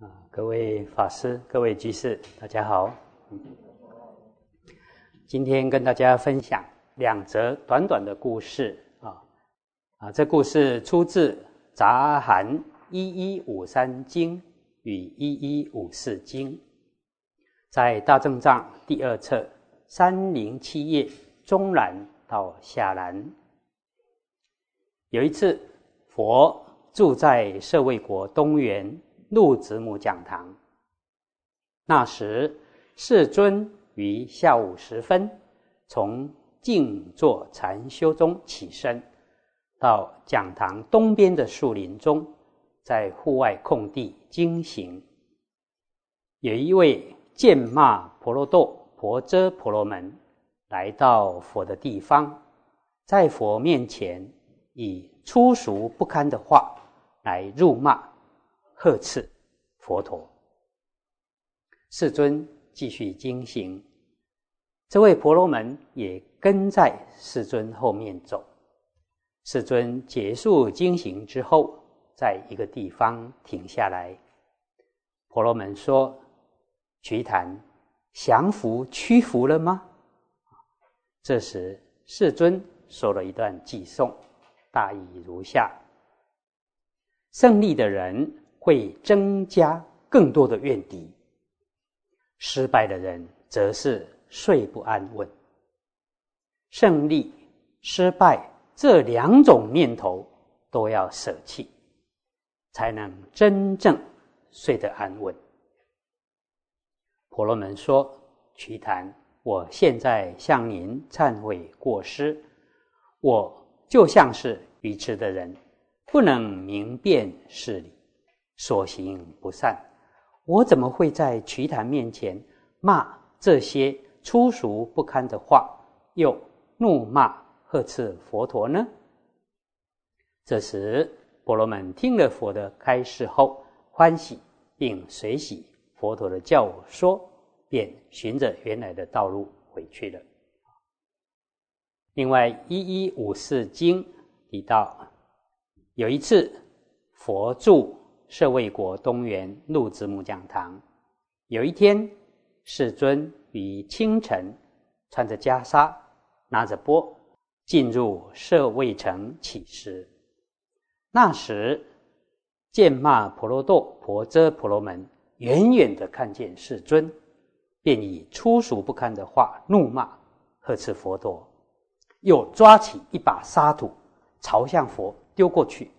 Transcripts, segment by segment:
啊，各位法师、各位居士，大家好。今天跟大家分享两则短短的故事啊啊，这故事出自《杂含一一五三经》与《一一五四经》，在大正藏第二册三零七页中南到下南。有一次，佛住在舍卫国东园鹿子母讲堂，那时世尊。于下午时分，从静坐禅修中起身，到讲堂东边的树林中，在户外空地经行。有一位剑骂婆罗多婆遮婆罗门来到佛的地方，在佛面前以粗俗不堪的话来辱骂、呵斥佛陀。世尊继续经行。这位婆罗门也跟在世尊后面走。世尊结束经行之后，在一个地方停下来。婆罗门说：“瞿昙，降服屈服了吗？”这时，世尊说了一段偈颂，大意如下：胜利的人会增加更多的怨敌，失败的人则是。睡不安稳，胜利、失败这两种念头都要舍弃，才能真正睡得安稳。婆罗门说：“瞿昙，我现在向您忏悔过失，我就像是愚痴的人，不能明辨事理，所行不善。我怎么会在瞿昙面前骂这些？”粗俗不堪的话，又怒骂呵斥佛陀呢？这时，婆罗门听了佛的开示后，欢喜，并随喜佛陀的教说，便循着原来的道路回去了。另外，《一一五四经》提到，有一次，佛住舍卫国东园鹿子母讲堂，有一天，世尊。于清晨，穿着袈裟，拿着钵，进入舍卫城乞食。那时，见骂婆罗多婆遮婆罗门远远的看见世尊，便以粗俗不堪的话怒骂呵斥佛陀，又抓起一把沙土朝向佛丢过去。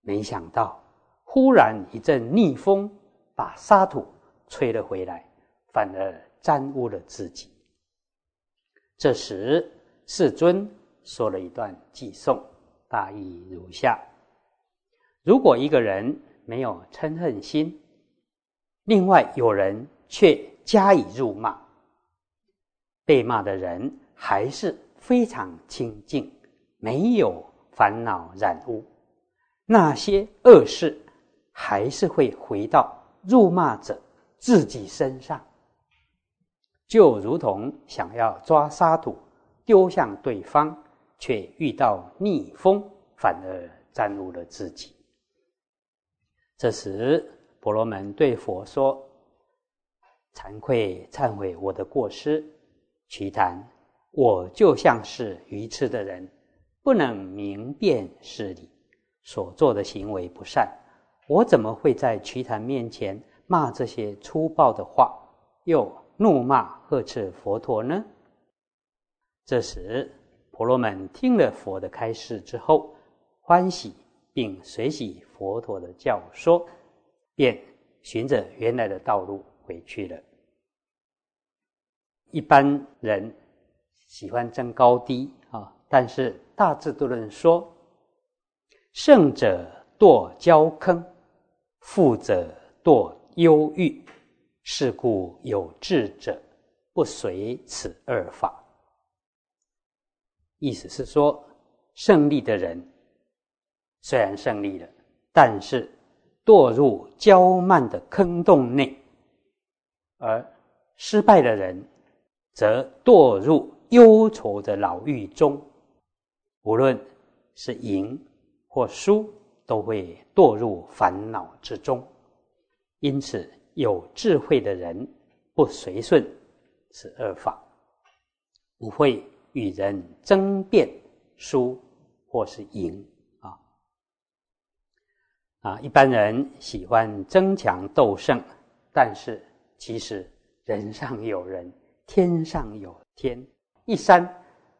没想到，忽然一阵逆风把沙土吹了回来。反而沾污了自己。这时，世尊说了一段偈颂，大意如下：如果一个人没有嗔恨心，另外有人却加以辱骂，被骂的人还是非常清净，没有烦恼染污，那些恶事还是会回到辱骂者自己身上。就如同想要抓沙土丢向对方，却遇到逆风，反而沾污了自己。这时，婆罗门对佛说：“惭愧，忏悔我的过失。瞿昙，我就像是愚痴的人，不能明辨事理，所做的行为不善。我怎么会在瞿昙面前骂这些粗暴的话？又？”怒骂呵斥佛陀呢？这时，婆罗门听了佛的开示之后，欢喜并随喜佛陀的教说，便循着原来的道路回去了。一般人喜欢争高低啊，但是大智度论说：胜者堕焦坑，富者堕忧郁。是故有智者不随此二法。意思是说，胜利的人虽然胜利了，但是堕入骄慢的坑洞内；而失败的人则堕入忧愁的牢狱中。无论是赢或输，都会堕入烦恼之中。因此，有智慧的人不随顺是恶法，不会与人争辩输或是赢啊啊！一般人喜欢争强斗胜，但是其实人上有人，天上有天，一山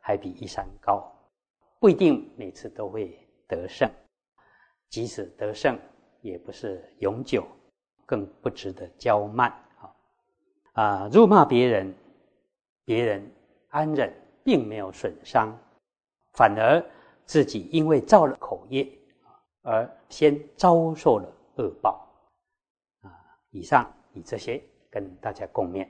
还比一山高，不一定每次都会得胜。即使得胜，也不是永久，更不值得骄慢啊！啊，辱骂别人，别人安忍，并没有损伤，反而自己因为造了口业而先遭受了恶报啊！以上以这些跟大家共勉。